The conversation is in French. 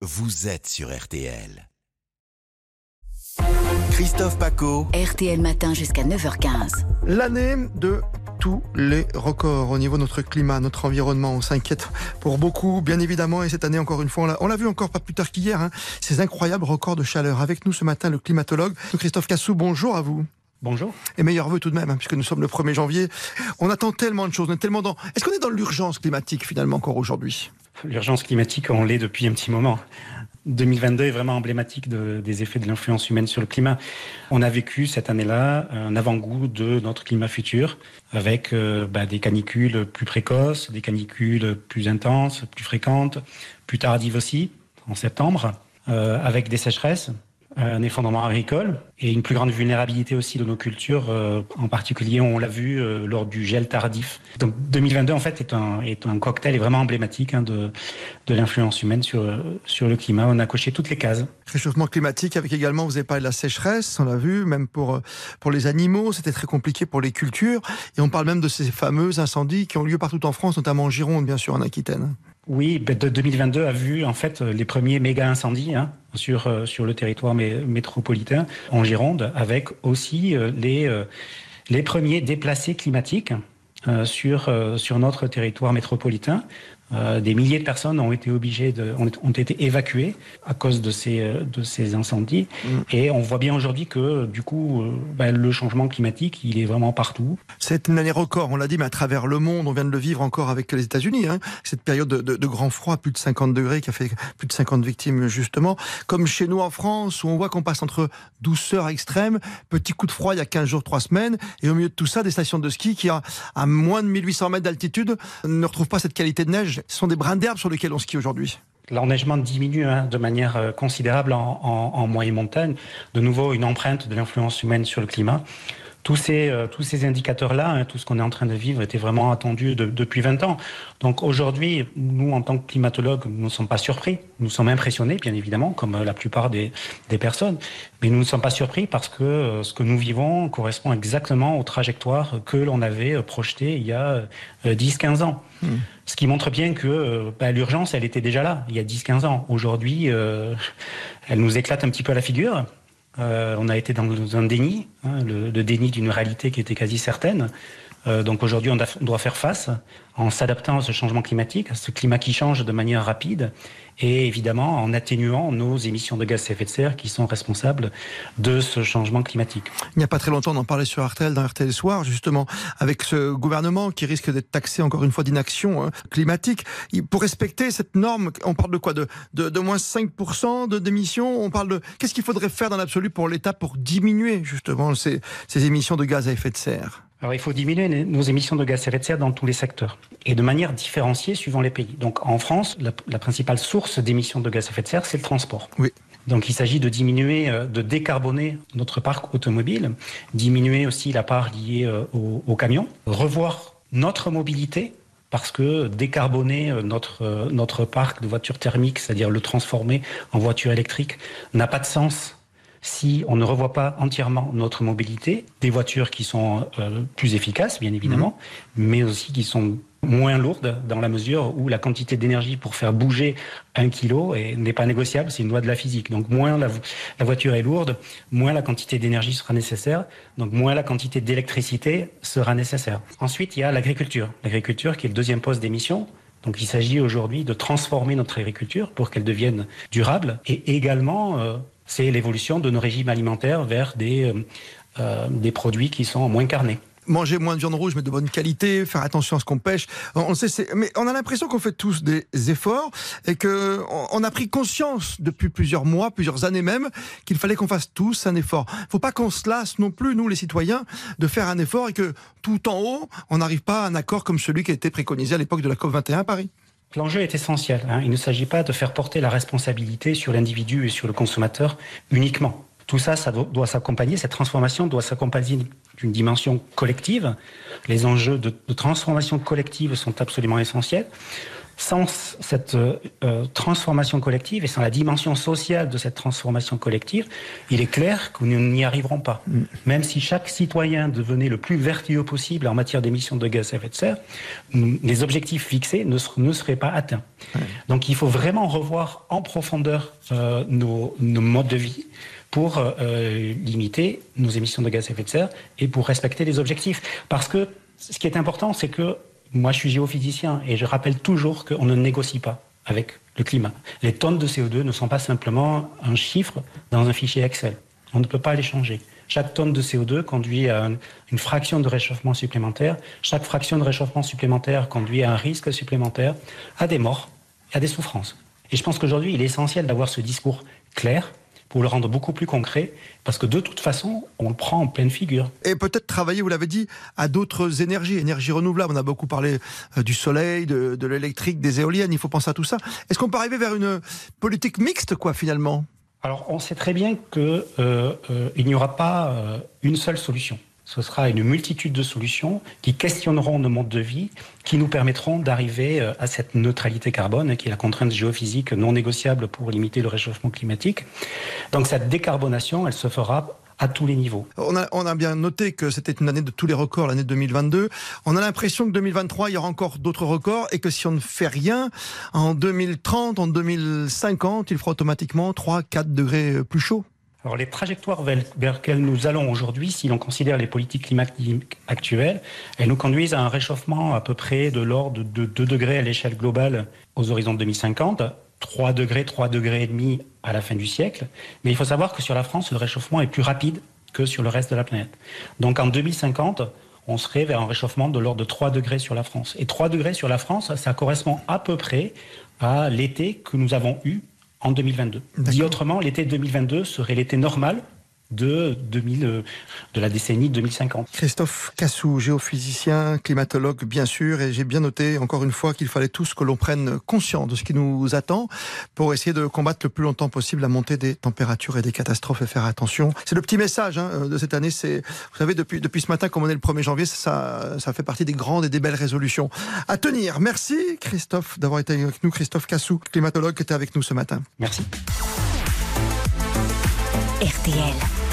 vous êtes sur RTL. Christophe Paco. RTL Matin jusqu'à 9h15. L'année de tous les records au niveau de notre climat, notre environnement. On s'inquiète pour beaucoup, bien évidemment. Et cette année, encore une fois, on l'a vu encore pas plus tard qu'hier, hein, ces incroyables records de chaleur. Avec nous ce matin, le climatologue Christophe Cassou. Bonjour à vous. Bonjour. Et meilleurs vœux tout de même, hein, puisque nous sommes le 1er janvier. On attend tellement de choses, on est tellement dans... Est-ce qu'on est dans l'urgence climatique finalement encore aujourd'hui? L'urgence climatique, on l'est depuis un petit moment. 2022 est vraiment emblématique des effets de l'influence humaine sur le climat. On a vécu cette année-là un avant-goût de notre climat futur, avec euh, bah, des canicules plus précoces, des canicules plus intenses, plus fréquentes, plus tardives aussi, en septembre, euh, avec des sécheresses un effondrement agricole et une plus grande vulnérabilité aussi de nos cultures, euh, en particulier on l'a vu euh, lors du gel tardif. Donc 2022 en fait est un, est un cocktail est vraiment emblématique hein, de, de l'influence humaine sur, sur le climat. On a coché toutes les cases. Réchauffement climatique avec également, vous avez parlé de la sécheresse, on l'a vu, même pour, pour les animaux, c'était très compliqué pour les cultures. Et on parle même de ces fameux incendies qui ont lieu partout en France, notamment en Gironde bien sûr, en Aquitaine. Oui, 2022 ben, a vu en fait les premiers méga incendies hein, sur euh, sur le territoire métropolitain en Gironde, avec aussi euh, les euh, les premiers déplacés climatiques sur sur notre territoire métropolitain. Euh, des milliers de personnes ont été obligées de, ont, ont, été évacuées à cause de ces, euh, de ces incendies. Mm. Et on voit bien aujourd'hui que, du coup, euh, ben, le changement climatique, il est vraiment partout. C'est une année record, on l'a dit, mais à travers le monde, on vient de le vivre encore avec les États-Unis. Hein, cette période de, de, de, grand froid, plus de 50 degrés, qui a fait plus de 50 victimes, justement. Comme chez nous en France, où on voit qu'on passe entre douceur extrême, petit coup de froid il y a 15 jours, 3 semaines, et au milieu de tout ça, des stations de ski qui, à, à moins de 1800 mètres d'altitude, ne retrouvent pas cette qualité de neige ce sont des brins d'herbe sur lesquels on skie aujourd'hui. L'enneigement diminue hein, de manière euh, considérable en, en, en moyenne montagne. De nouveau, une empreinte de l'influence humaine sur le climat tous ces, euh, tous ces indicateurs-là, hein, tout ce qu'on est en train de vivre, était vraiment attendu depuis 20 ans. Donc aujourd'hui, nous, en tant que climatologues, nous ne sommes pas surpris. Nous sommes impressionnés, bien évidemment, comme euh, la plupart des, des personnes. Mais nous ne sommes pas surpris parce que euh, ce que nous vivons correspond exactement aux trajectoires que l'on avait projetées il y a 10-15 ans. Hmm. Ce qui montre bien que bah, l'urgence, elle était déjà là il y a 10-15 ans. Aujourd'hui, elle nous éclate un petit peu à la figure. Euh, on a été dans un déni, hein, le, déni d'une réalité qui était quasi certaine. Euh, donc aujourd'hui, on, doit faire face en s'adaptant à ce changement climatique, à ce climat qui change de manière rapide, et évidemment en atténuant nos émissions de gaz à effet de serre qui sont responsables de ce changement climatique. Il n'y a pas très longtemps, on en parlait sur RTL, dans RTL Soir, justement, avec ce gouvernement qui risque d'être taxé encore une fois d'inaction hein, climatique. Pour respecter cette norme, on parle de quoi? De, de, de moins 5% de d'émissions? On parle de... Qu'est-ce qu'il faudrait faire dans l'absolu pour l'État pour diminuer justement ces, ces émissions de gaz à effet de serre? Alors il faut diminuer nos émissions de gaz à effet de serre dans tous les secteurs et de manière différenciée suivant les pays. Donc en France, la, la principale source d'émissions de gaz à effet de serre, c'est le transport. Oui. Donc il s'agit de diminuer, euh, de décarboner notre parc automobile, diminuer aussi la part liée euh, aux, aux camions, revoir notre mobilité parce que décarboner euh, notre, notre parc de voitures thermiques, c'est-à-dire le transformer en voiture électrique, n'a pas de sens si on ne revoit pas entièrement notre mobilité, des voitures qui sont euh, plus efficaces, bien évidemment, mmh. mais aussi qui sont moins lourdes dans la mesure où la quantité d'énergie pour faire bouger un kilo n'est pas négociable, c'est une loi de la physique. Donc moins la, la voiture est lourde, moins la quantité d'énergie sera nécessaire, donc moins la quantité d'électricité sera nécessaire. Ensuite, il y a l'agriculture. L'agriculture qui est le deuxième poste d'émission. Donc il s'agit aujourd'hui de transformer notre agriculture pour qu'elle devienne durable et également euh, c'est l'évolution de nos régimes alimentaires vers des, euh, euh, des produits qui sont moins carnés manger moins de viande rouge mais de bonne qualité, faire attention à ce qu'on pêche. On sait, mais on a l'impression qu'on fait tous des efforts et que on a pris conscience depuis plusieurs mois, plusieurs années même, qu'il fallait qu'on fasse tous un effort. Faut pas qu'on se lasse non plus nous les citoyens de faire un effort et que tout en haut on n'arrive pas à un accord comme celui qui a été préconisé à l'époque de la COP 21 à Paris. L'enjeu est essentiel. Hein. Il ne s'agit pas de faire porter la responsabilité sur l'individu et sur le consommateur uniquement. Tout ça, ça doit s'accompagner, cette transformation doit s'accompagner d'une dimension collective. Les enjeux de, de, transformation collective sont absolument essentiels. Sans cette euh, euh, transformation collective et sans la dimension sociale de cette transformation collective, il est clair que nous n'y arriverons pas. Mm. Même si chaque citoyen devenait le plus vertueux possible en matière d'émissions de gaz à effet de serre, les objectifs fixés ne, ne seraient pas atteints. Donc il faut vraiment revoir en profondeur euh, nos, nos, modes de vie pour limiter nos émissions de gaz à effet de serre et pour respecter les objectifs. Parce que ce qui est important, c'est que moi, je suis géophysicien et je rappelle toujours qu'on ne négocie pas avec le climat. Les tonnes de CO2 ne sont pas simplement un chiffre dans un fichier Excel. On ne peut pas les changer. Chaque tonne de CO2 conduit à une fraction de réchauffement supplémentaire. Chaque fraction de réchauffement supplémentaire conduit à un risque supplémentaire, à des morts, à des souffrances. Et je pense qu'aujourd'hui, il est essentiel d'avoir ce discours clair, pour le rendre beaucoup plus concret, parce que de toute façon, on le prend en pleine figure. Et peut-être travailler, vous l'avez dit, à d'autres énergies, énergies renouvelables. On a beaucoup parlé euh, du soleil, de, l'électrique, des éoliennes, il faut penser à tout ça. Est-ce qu'on peut arriver vers une politique mixte, quoi, finalement? Alors, on sait très bien qu'il euh, euh, n'y aura pas une seule solution ce sera une multitude de solutions qui questionneront nos modes de vie, qui nous permettront d'arriver euh, à cette neutralité carbone, qui est la contrainte géophysique non négociable pour limiter le réchauffement climatique. Donc cette décarbonation, elle se fera à tous les niveaux. On a, bien noté que c'était une année de tous les records, l'année 2022. On a l'impression que 2023, il y aura encore d'autres records et que si on ne fait rien, en 2030, en 2050, il fera automatiquement 3-4 degrés plus chaud. Alors les trajectoires vers, lesquelles nous allons aujourd'hui, si l'on considère les politiques climatiques actuelles, elles nous conduisent à un réchauffement à peu près de l'ordre de 2 degrés à l'échelle globale aux horizons 2050, 3 degrés, 3 degrés et demi à la fin du siècle. Mais il faut savoir que sur la France, le réchauffement est plus rapide que sur le reste de la planète. Donc en 2050, on serait vers un réchauffement de l'ordre de 3 degrés sur la France. Et 3 degrés sur la France, ça correspond à peu près à l'été que nous avons eu en 2022. Dit autrement, l'été 2022 serait l'été normal de, 2000, euh, de la décennie 2050. Christophe Cassou, géophysicien, climatologue bien sûr, et j'ai bien noté encore une fois qu'il fallait tous que l'on prenne conscience de ce qui nous attend pour essayer de combattre le plus longtemps possible la montée des températures et des catastrophes et faire attention. C'est le petit message hein, de cette année. C'est, vous savez, depuis, depuis ce matin, comme on est le 1er janvier, ça, ça fait partie des grandes et des belles résolutions à tenir. Merci Christophe d'avoir été avec nous. Christophe Cassou, climatologue, qui était avec nous ce matin. Merci. RTL.